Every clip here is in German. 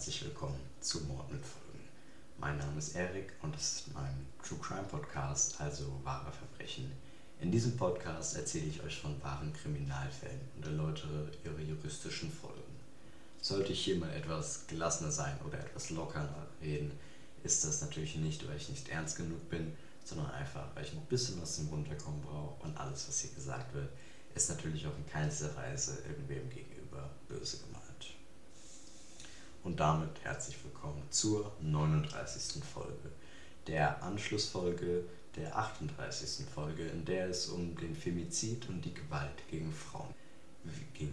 herzlich willkommen zu Mord mit Folgen. Mein Name ist Erik und das ist mein True Crime Podcast, also wahre Verbrechen. In diesem Podcast erzähle ich euch von wahren Kriminalfällen und erläutere ihre juristischen Folgen. Sollte ich hier mal etwas gelassener sein oder etwas lockerer reden, ist das natürlich nicht, weil ich nicht ernst genug bin, sondern einfach, weil ich ein bisschen was zum Runterkommen brauche und alles, was hier gesagt wird, ist natürlich auch in keinster Weise irgendwem gegenüber böse gemeint. Und damit herzlich willkommen zur 39. Folge, der Anschlussfolge der 38. Folge, in der es um den Femizid und die Gewalt gegen Frauen ging.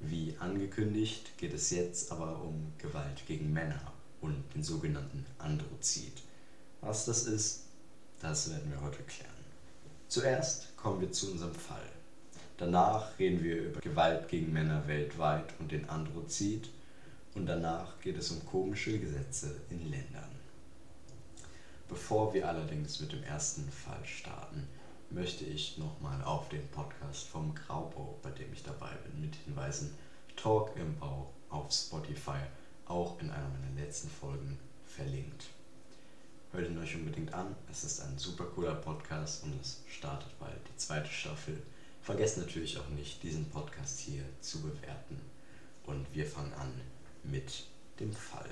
Wie angekündigt geht es jetzt aber um Gewalt gegen Männer und den sogenannten Androzid. Was das ist, das werden wir heute klären. Zuerst kommen wir zu unserem Fall. Danach reden wir über Gewalt gegen Männer weltweit und den Androzid und danach geht es um komische Gesetze in Ländern. Bevor wir allerdings mit dem ersten Fall starten, möchte ich nochmal auf den Podcast vom Graubau, bei dem ich dabei bin, mit hinweisen. Talk im Bau auf Spotify, auch in einer meiner letzten Folgen verlinkt. Hört ihn euch unbedingt an, es ist ein super cooler Podcast und es startet bald die zweite Staffel. Vergesst natürlich auch nicht, diesen Podcast hier zu bewerten. Und wir fangen an mit dem Fall.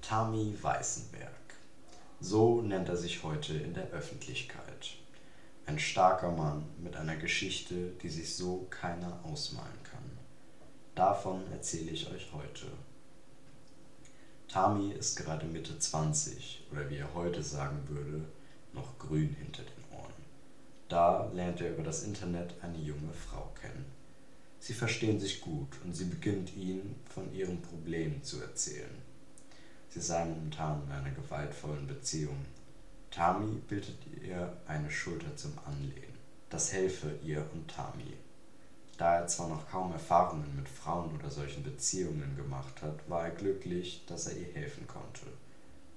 Tami Weißenberg. So nennt er sich heute in der Öffentlichkeit. Ein starker Mann mit einer Geschichte, die sich so keiner ausmalen kann. Davon erzähle ich euch heute. Tami ist gerade Mitte 20 oder wie er heute sagen würde, noch grün hinter den Ohren. Da lernt er über das Internet eine junge Frau kennen. Sie verstehen sich gut und sie beginnt ihnen von ihren Problemen zu erzählen. Sie sei momentan in einer gewaltvollen Beziehung. Tami bittet ihr eine Schulter zum Anlehnen. Das helfe ihr und Tami. Da er zwar noch kaum Erfahrungen mit Frauen oder solchen Beziehungen gemacht hat, war er glücklich, dass er ihr helfen konnte.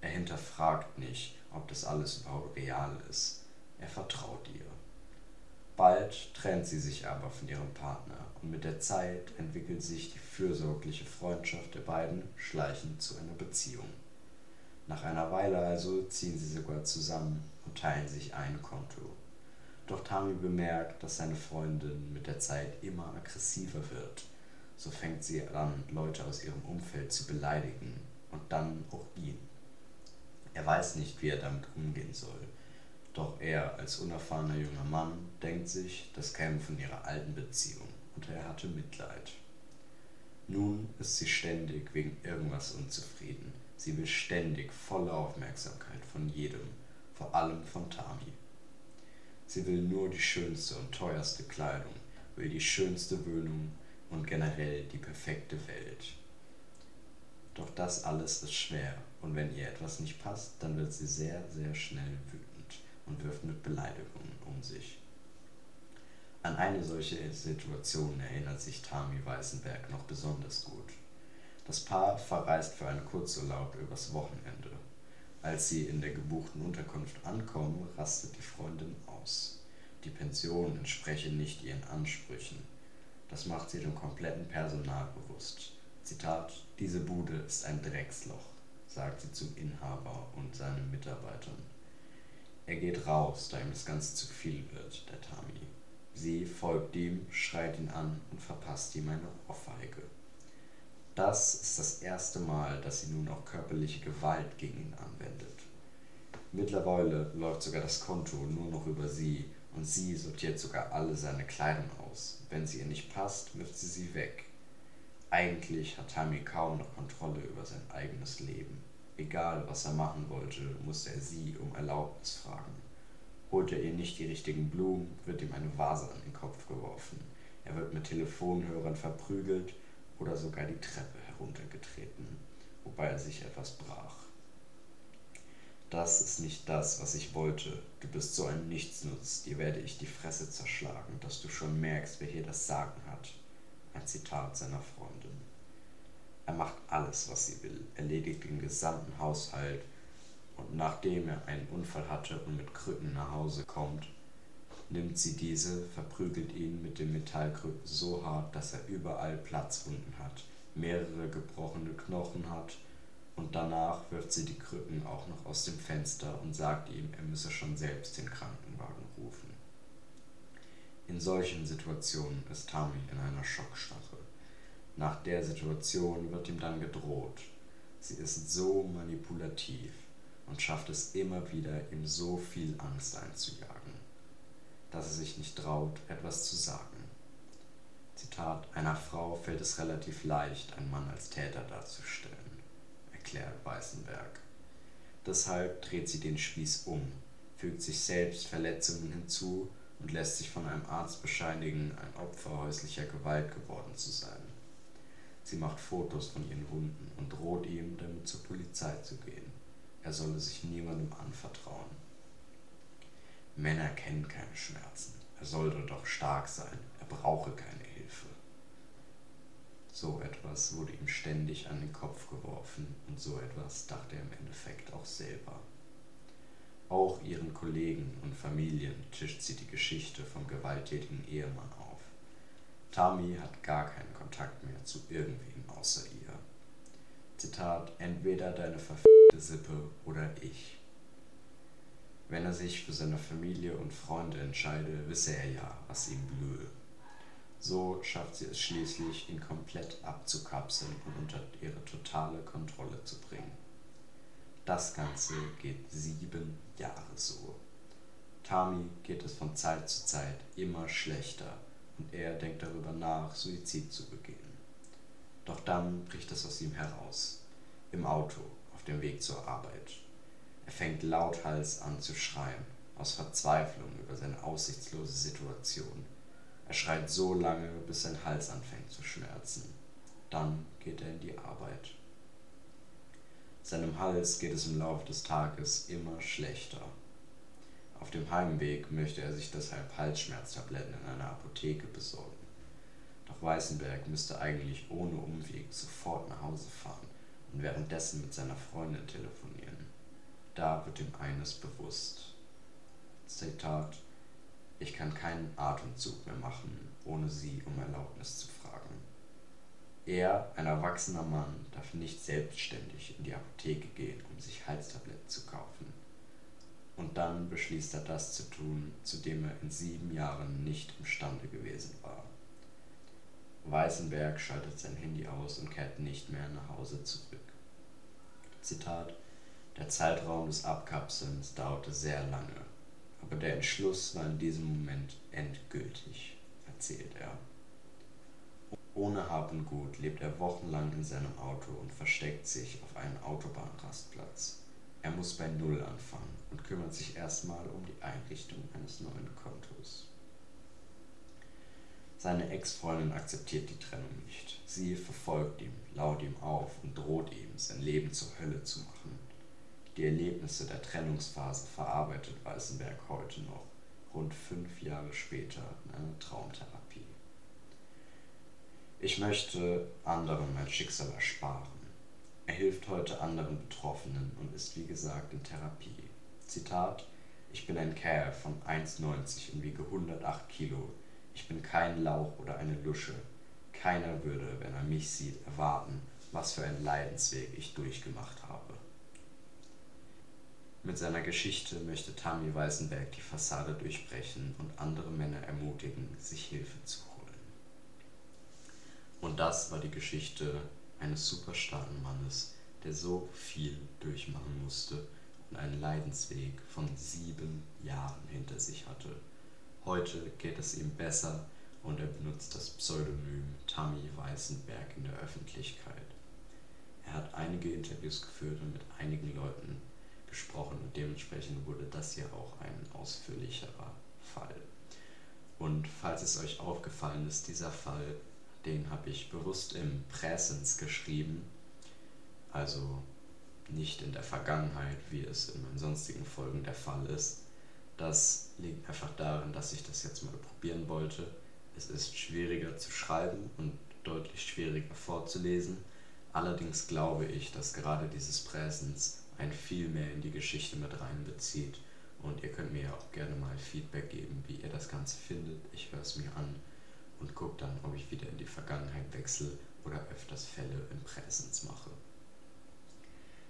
Er hinterfragt nicht, ob das alles überhaupt real ist. Er vertraut ihr. Bald trennt sie sich aber von ihrem Partner und mit der Zeit entwickelt sich die fürsorgliche Freundschaft der beiden schleichend zu einer Beziehung. Nach einer Weile also ziehen sie sogar zusammen und teilen sich ein Konto. Doch Tami bemerkt, dass seine Freundin mit der Zeit immer aggressiver wird. So fängt sie an, Leute aus ihrem Umfeld zu beleidigen und dann auch ihn. Er weiß nicht, wie er damit umgehen soll. Doch er als unerfahrener junger Mann denkt sich, das käme von ihrer alten Beziehung und er hatte Mitleid. Nun ist sie ständig wegen irgendwas unzufrieden. Sie will ständig volle Aufmerksamkeit von jedem, vor allem von Tami. Sie will nur die schönste und teuerste Kleidung, will die schönste Wohnung und generell die perfekte Welt. Doch das alles ist schwer und wenn ihr etwas nicht passt, dann wird sie sehr, sehr schnell wütend und wirft mit Beleidigungen um sich. An eine solche Situation erinnert sich Tami Weißenberg noch besonders gut. Das Paar verreist für einen Kurzurlaub übers Wochenende. Als sie in der gebuchten Unterkunft ankommen, rastet die Freundin aus. Die Pension entspreche nicht ihren Ansprüchen. Das macht sie dem kompletten Personal bewusst. Zitat: Diese Bude ist ein Drecksloch, sagt sie zum Inhaber und seinen Mitarbeitern. Er geht raus, da ihm das Ganze zu viel wird, der Tami. Sie folgt ihm, schreit ihn an und verpasst ihm eine Ohrfeige. Das ist das erste Mal, dass sie nun auch körperliche Gewalt gegen ihn anwendet. Mittlerweile läuft sogar das Konto nur noch über sie und sie sortiert sogar alle seine Kleidung aus. Wenn sie ihr nicht passt, wirft sie sie weg. Eigentlich hat Tammy kaum noch Kontrolle über sein eigenes Leben. Egal, was er machen wollte, musste er sie um Erlaubnis fragen. Holt er ihr nicht die richtigen Blumen, wird ihm eine Vase an den Kopf geworfen. Er wird mit Telefonhörern verprügelt oder sogar die Treppe heruntergetreten, wobei er sich etwas brach. Das ist nicht das, was ich wollte. Du bist so ein Nichtsnutz, dir werde ich die Fresse zerschlagen, dass du schon merkst, wer hier das Sagen hat. Ein Zitat seiner Freundin. Er macht alles, was sie will, erledigt den gesamten Haushalt, und nachdem er einen Unfall hatte und mit Krücken nach Hause kommt, nimmt sie diese, verprügelt ihn mit den Metallkrücken so hart, dass er überall Platzwunden hat, mehrere gebrochene Knochen hat und danach wirft sie die Krücken auch noch aus dem Fenster und sagt ihm, er müsse schon selbst den Krankenwagen rufen. In solchen Situationen ist Tami in einer Schockstarre. Nach der Situation wird ihm dann gedroht. Sie ist so manipulativ und schafft es immer wieder, ihm so viel Angst einzujagen, dass er sich nicht traut, etwas zu sagen. Zitat, einer Frau fällt es relativ leicht, einen Mann als Täter darzustellen, erklärt Weißenberg. Deshalb dreht sie den Spieß um, fügt sich selbst Verletzungen hinzu und lässt sich von einem Arzt bescheinigen, ein Opfer häuslicher Gewalt geworden zu sein. Sie macht Fotos von ihren Wunden und droht ihm, damit zur Polizei zu gehen. Er solle sich niemandem anvertrauen. Männer kennen keine Schmerzen. Er sollte doch stark sein. Er brauche keine Hilfe. So etwas wurde ihm ständig an den Kopf geworfen und so etwas dachte er im Endeffekt auch selber. Auch ihren Kollegen und Familien tischt sie die Geschichte vom gewalttätigen Ehemann auf. Tami hat gar keinen Kontakt mehr zu irgendwem außer ihr. Zitat, entweder deine verfickte Sippe oder ich. Wenn er sich für seine Familie und Freunde entscheide, wisse er ja, was ihm blühe. So schafft sie es schließlich, ihn komplett abzukapseln und unter ihre totale Kontrolle zu bringen. Das Ganze geht sieben Jahre so. Tami geht es von Zeit zu Zeit immer schlechter und er denkt darüber nach, Suizid zu begehen. Doch dann bricht es aus ihm heraus. Im Auto, auf dem Weg zur Arbeit. Er fängt lauthals an zu schreien, aus Verzweiflung über seine aussichtslose Situation. Er schreit so lange, bis sein Hals anfängt zu schmerzen. Dann geht er in die Arbeit. Seinem Hals geht es im Laufe des Tages immer schlechter. Auf dem Heimweg möchte er sich deshalb Halsschmerztabletten in einer Apotheke besorgen. Doch Weißenberg müsste eigentlich ohne Umweg sofort nach Hause fahren und währenddessen mit seiner Freundin telefonieren. Da wird ihm eines bewusst. Zitat Ich kann keinen Atemzug mehr machen, ohne sie um Erlaubnis zu fragen. Er, ein erwachsener Mann, darf nicht selbstständig in die Apotheke gehen, um sich Halstabletten zu kaufen. Und dann beschließt er das zu tun, zu dem er in sieben Jahren nicht imstande gewesen war. Weißenberg schaltet sein Handy aus und kehrt nicht mehr nach Hause zurück. Zitat Der Zeitraum des Abkapselns dauerte sehr lange, aber der Entschluss war in diesem Moment endgültig, erzählt er. Ohne Hab und Gut lebt er wochenlang in seinem Auto und versteckt sich auf einem Autobahnrastplatz. Er muss bei Null anfangen und kümmert sich erstmal um die Einrichtung eines neuen Kontos. Seine Ex-Freundin akzeptiert die Trennung nicht. Sie verfolgt ihn, laut ihm auf und droht ihm, sein Leben zur Hölle zu machen. Die Erlebnisse der Trennungsphase verarbeitet Weißenberg heute noch, rund fünf Jahre später in einer Traumtherapie. Ich möchte anderen mein Schicksal ersparen. Er hilft heute anderen Betroffenen und ist wie gesagt in Therapie. Zitat: Ich bin ein Kerl von 1,90 und wiege 108 Kilo. Ich bin kein Lauch oder eine Lusche. Keiner würde, wenn er mich sieht, erwarten, was für einen Leidensweg ich durchgemacht habe. Mit seiner Geschichte möchte Tami Weißenberg die Fassade durchbrechen und andere Männer ermutigen, sich Hilfe zu holen. Und das war die Geschichte eines super starken Mannes, der so viel durchmachen musste und einen Leidensweg von sieben Jahren hinter sich hatte. Heute geht es ihm besser und er benutzt das Pseudonym Tammy Weißenberg in der Öffentlichkeit. Er hat einige Interviews geführt und mit einigen Leuten gesprochen und dementsprechend wurde das hier auch ein ausführlicherer Fall. Und falls es euch aufgefallen ist, dieser Fall den habe ich bewusst im Präsens geschrieben, also nicht in der Vergangenheit, wie es in meinen sonstigen Folgen der Fall ist. Das liegt einfach darin, dass ich das jetzt mal probieren wollte. Es ist schwieriger zu schreiben und deutlich schwieriger vorzulesen. Allerdings glaube ich, dass gerade dieses Präsens ein viel mehr in die Geschichte mit reinbezieht. Und ihr könnt mir ja auch gerne mal Feedback geben, wie ihr das Ganze findet. Ich höre es mir an und gucke dann, ob ich wieder in die Vergangenheit wechsle oder öfters Fälle in Präsenz mache.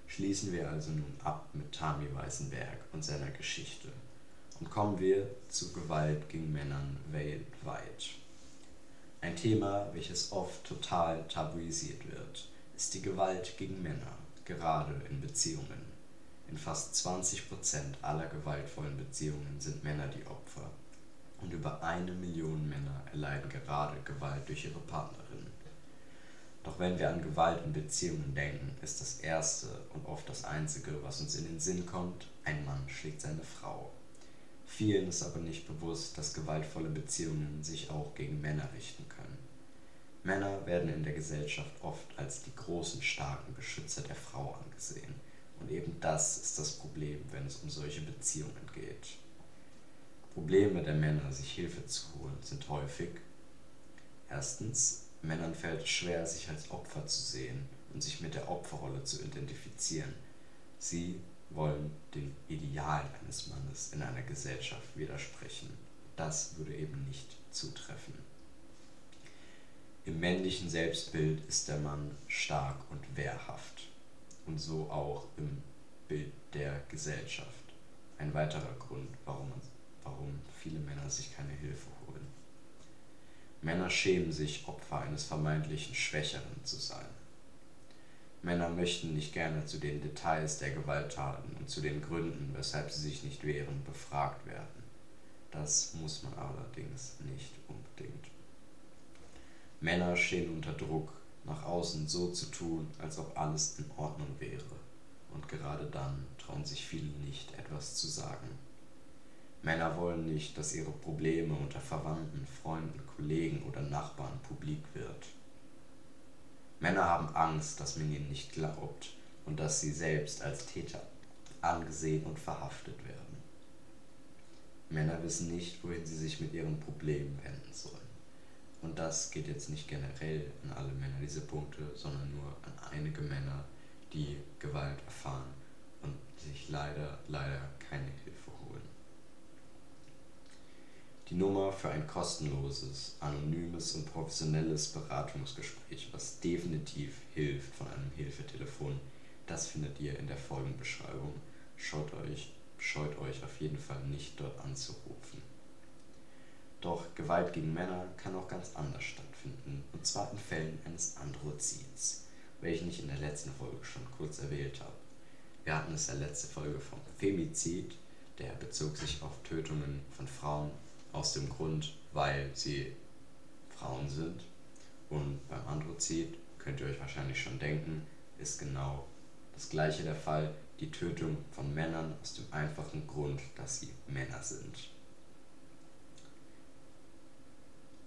Schließen wir also nun ab mit Tami Weißenberg und seiner Geschichte und kommen wir zu Gewalt gegen Männern weltweit. Ein Thema, welches oft total tabuisiert wird, ist die Gewalt gegen Männer, gerade in Beziehungen. In fast 20% aller gewaltvollen Beziehungen sind Männer die Opfer. Und über eine Million Männer erleiden gerade Gewalt durch ihre Partnerin. Doch wenn wir an Gewalt in Beziehungen denken, ist das Erste und oft das Einzige, was uns in den Sinn kommt, ein Mann schlägt seine Frau. Vielen ist aber nicht bewusst, dass gewaltvolle Beziehungen sich auch gegen Männer richten können. Männer werden in der Gesellschaft oft als die großen, starken Beschützer der Frau angesehen. Und eben das ist das Problem, wenn es um solche Beziehungen geht. Probleme der Männer, sich Hilfe zu holen, sind häufig erstens, Männern fällt es schwer, sich als Opfer zu sehen und sich mit der Opferrolle zu identifizieren. Sie wollen dem Ideal eines Mannes in einer Gesellschaft widersprechen. Das würde eben nicht zutreffen. Im männlichen Selbstbild ist der Mann stark und wehrhaft und so auch im Bild der Gesellschaft. Ein weiterer Grund, warum, warum viele Männer sich keine Hilfe holen. Männer schämen sich, Opfer eines vermeintlichen Schwächeren zu sein. Männer möchten nicht gerne zu den Details der Gewalttaten und zu den Gründen, weshalb sie sich nicht wehren, befragt werden. Das muss man allerdings nicht unbedingt. Männer stehen unter Druck, nach außen so zu tun, als ob alles in Ordnung wäre. Und gerade dann trauen sich viele nicht, etwas zu sagen. Männer wollen nicht, dass ihre Probleme unter Verwandten, Freunden, Kollegen oder Nachbarn publik wird. Männer haben Angst, dass man ihnen nicht glaubt und dass sie selbst als Täter angesehen und verhaftet werden. Männer wissen nicht, wohin sie sich mit ihren Problemen wenden sollen. Und das geht jetzt nicht generell an alle Männer, diese Punkte, sondern nur an einige Männer, die Gewalt erfahren und sich leider, leider keine Hilfe holen. Die Nummer für ein kostenloses, anonymes und professionelles Beratungsgespräch, was definitiv hilft von einem Hilfetelefon, das findet ihr in der Folgenbeschreibung. Schaut euch, scheut euch auf jeden Fall nicht dort anzurufen. Doch Gewalt gegen Männer kann auch ganz anders stattfinden, und zwar in Fällen eines Androzids, welchen ich in der letzten Folge schon kurz erwähnt habe. Wir hatten es in der letzten Folge vom Femizid, der bezog sich auf Tötungen von Frauen aus dem Grund, weil sie Frauen sind. Und beim Androzid, könnt ihr euch wahrscheinlich schon denken, ist genau das gleiche der Fall, die Tötung von Männern aus dem einfachen Grund, dass sie Männer sind.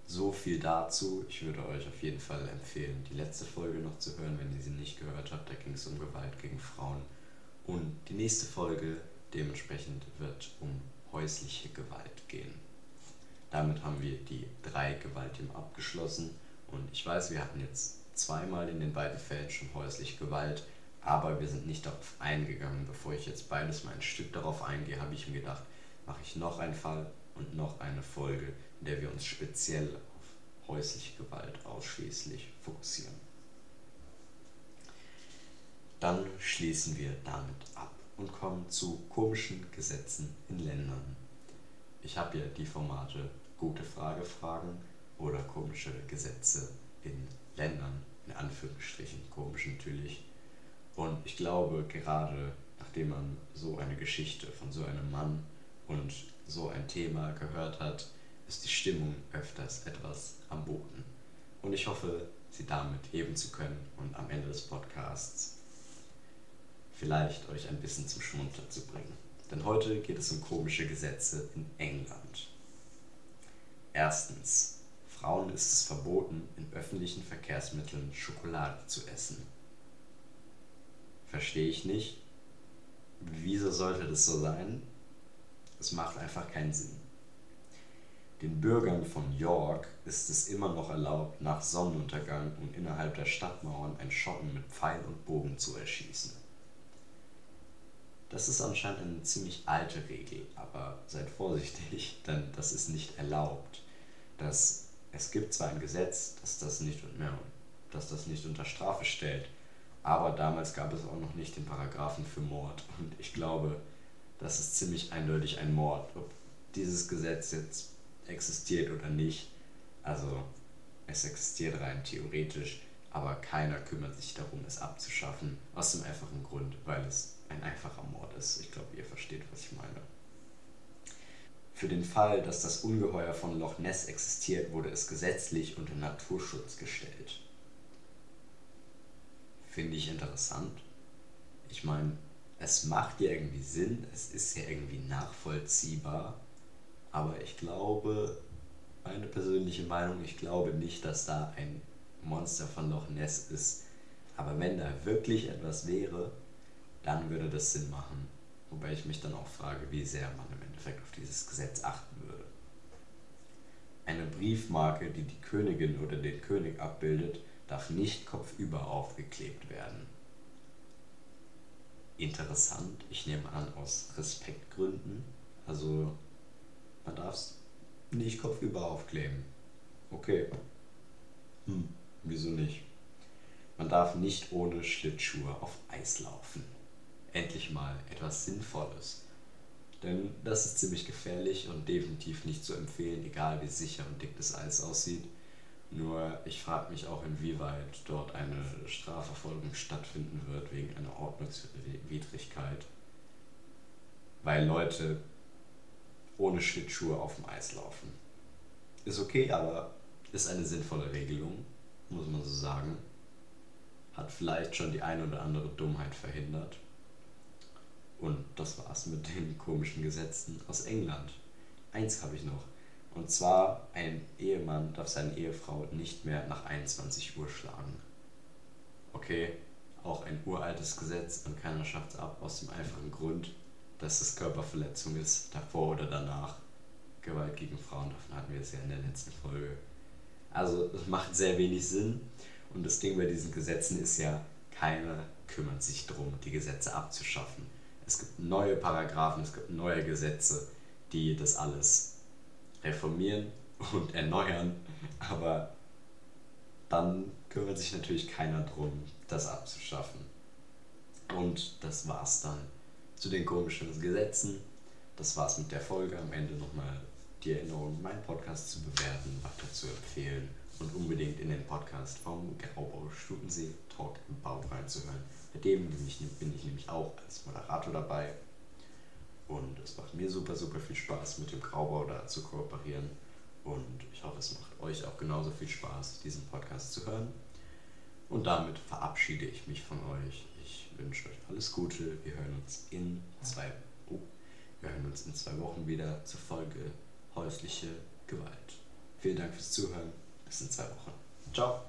So viel dazu. Ich würde euch auf jeden Fall empfehlen, die letzte Folge noch zu hören, wenn ihr sie nicht gehört habt. Da ging es um Gewalt gegen Frauen. Und die nächste Folge dementsprechend wird um häusliche Gewalt gehen. Damit haben wir die drei Gewaltthemen abgeschlossen. Und ich weiß, wir hatten jetzt zweimal in den beiden Fällen schon häusliche Gewalt, aber wir sind nicht darauf eingegangen. Bevor ich jetzt beides mal ein Stück darauf eingehe, habe ich mir gedacht, mache ich noch einen Fall und noch eine Folge, in der wir uns speziell auf häusliche Gewalt ausschließlich fokussieren. Dann schließen wir damit ab und kommen zu komischen Gesetzen in Ländern. Ich habe ja die Formate gute Frage fragen oder komische Gesetze in Ländern, in Anführungsstrichen, komisch natürlich. Und ich glaube, gerade nachdem man so eine Geschichte von so einem Mann und so ein Thema gehört hat, ist die Stimmung öfters etwas am Boden. Und ich hoffe, sie damit heben zu können und am Ende des Podcasts vielleicht euch ein bisschen zum Schmunzeln zu bringen. Denn heute geht es um komische Gesetze in England. Erstens. Frauen ist es verboten, in öffentlichen Verkehrsmitteln Schokolade zu essen. Verstehe ich nicht. Wieso sollte das so sein? Es macht einfach keinen Sinn. Den Bürgern von York ist es immer noch erlaubt, nach Sonnenuntergang und innerhalb der Stadtmauern ein Schotten mit Pfeil und Bogen zu erschießen. Das ist anscheinend eine ziemlich alte Regel, aber seid vorsichtig, denn das ist nicht erlaubt. Das, es gibt zwar ein Gesetz, dass das nicht mehr dass das nicht unter Strafe stellt. Aber damals gab es auch noch nicht den Paragraphen für Mord. Und ich glaube, das ist ziemlich eindeutig ein Mord. Ob dieses Gesetz jetzt existiert oder nicht. Also es existiert rein theoretisch, aber keiner kümmert sich darum, es abzuschaffen. Aus dem einfachen Grund, weil es ein einfacher Mord ist. Ich glaube, ihr versteht, was ich meine. Für den Fall, dass das Ungeheuer von Loch Ness existiert, wurde es gesetzlich unter Naturschutz gestellt. Finde ich interessant. Ich meine, es macht ja irgendwie Sinn, es ist ja irgendwie nachvollziehbar, aber ich glaube, meine persönliche Meinung, ich glaube nicht, dass da ein Monster von Loch Ness ist. Aber wenn da wirklich etwas wäre, dann würde das Sinn machen. Wobei ich mich dann auch frage, wie sehr man im Endeffekt auf dieses Gesetz achten würde. Eine Briefmarke, die die Königin oder den König abbildet, darf nicht kopfüber aufgeklebt werden. Interessant, ich nehme an aus Respektgründen. Also man darf es nicht kopfüber aufkleben. Okay. Hm, wieso nicht? Man darf nicht ohne Schlittschuhe auf Eis laufen. Endlich mal etwas Sinnvolles. Denn das ist ziemlich gefährlich und definitiv nicht zu empfehlen, egal wie sicher und dick das Eis aussieht. Nur ich frage mich auch, inwieweit dort eine Strafverfolgung stattfinden wird wegen einer Ordnungswidrigkeit. Weil Leute ohne Schlittschuhe auf dem Eis laufen. Ist okay, aber ist eine sinnvolle Regelung, muss man so sagen. Hat vielleicht schon die eine oder andere Dummheit verhindert. Und das war's mit den komischen Gesetzen aus England. Eins habe ich noch. Und zwar, ein Ehemann darf seine Ehefrau nicht mehr nach 21 Uhr schlagen. Okay, auch ein uraltes Gesetz und keiner schafft es ab, aus dem einfachen Grund, dass es Körperverletzung ist, davor oder danach. Gewalt gegen Frauen, davon hatten wir es ja in der letzten Folge. Also es macht sehr wenig Sinn. Und das Ding bei diesen Gesetzen ist ja, keiner kümmert sich darum, die Gesetze abzuschaffen. Es gibt neue Paragraphen, es gibt neue Gesetze, die das alles reformieren und erneuern. Aber dann kümmert sich natürlich keiner darum, das abzuschaffen. Und das war's dann zu den komischen Gesetzen. Das war's mit der Folge. Am Ende nochmal die Erinnerung, meinen Podcast zu bewerten, weiter zu empfehlen und unbedingt in den Podcast vom Graubau Stutensee Talk im Bau reinzuhören. Bei dem bin ich, bin ich nämlich auch als Moderator dabei. Und es macht mir super, super viel Spaß, mit dem Graubau da zu kooperieren. Und ich hoffe, es macht euch auch genauso viel Spaß, diesen Podcast zu hören. Und damit verabschiede ich mich von euch. Ich wünsche euch alles Gute. Wir hören uns in zwei, oh, wir hören uns in zwei Wochen wieder zur Folge häusliche Gewalt. Vielen Dank fürs Zuhören. Bis in zwei Wochen. Ciao.